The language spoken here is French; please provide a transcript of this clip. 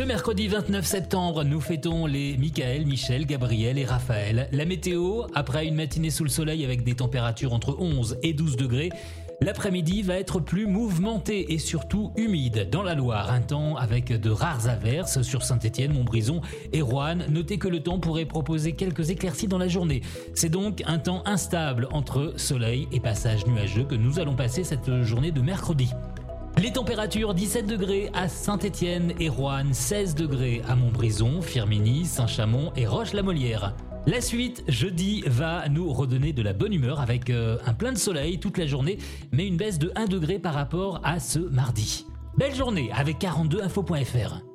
Ce mercredi 29 septembre, nous fêtons les Michael, Michel, Gabriel et Raphaël. La météo, après une matinée sous le soleil avec des températures entre 11 et 12 degrés, L'après-midi va être plus mouvementé et surtout humide. Dans la Loire, un temps avec de rares averses sur Saint-Étienne, Montbrison et Roanne. Notez que le temps pourrait proposer quelques éclaircies dans la journée. C'est donc un temps instable entre soleil et passage nuageux que nous allons passer cette journée de mercredi. Les températures 17 degrés à Saint-Étienne et Roanne, 16 degrés à Montbrison, Firminy, Saint-Chamond et Roche-la-Molière. La suite, jeudi, va nous redonner de la bonne humeur avec euh, un plein de soleil toute la journée, mais une baisse de 1 degré par rapport à ce mardi. Belle journée avec 42info.fr.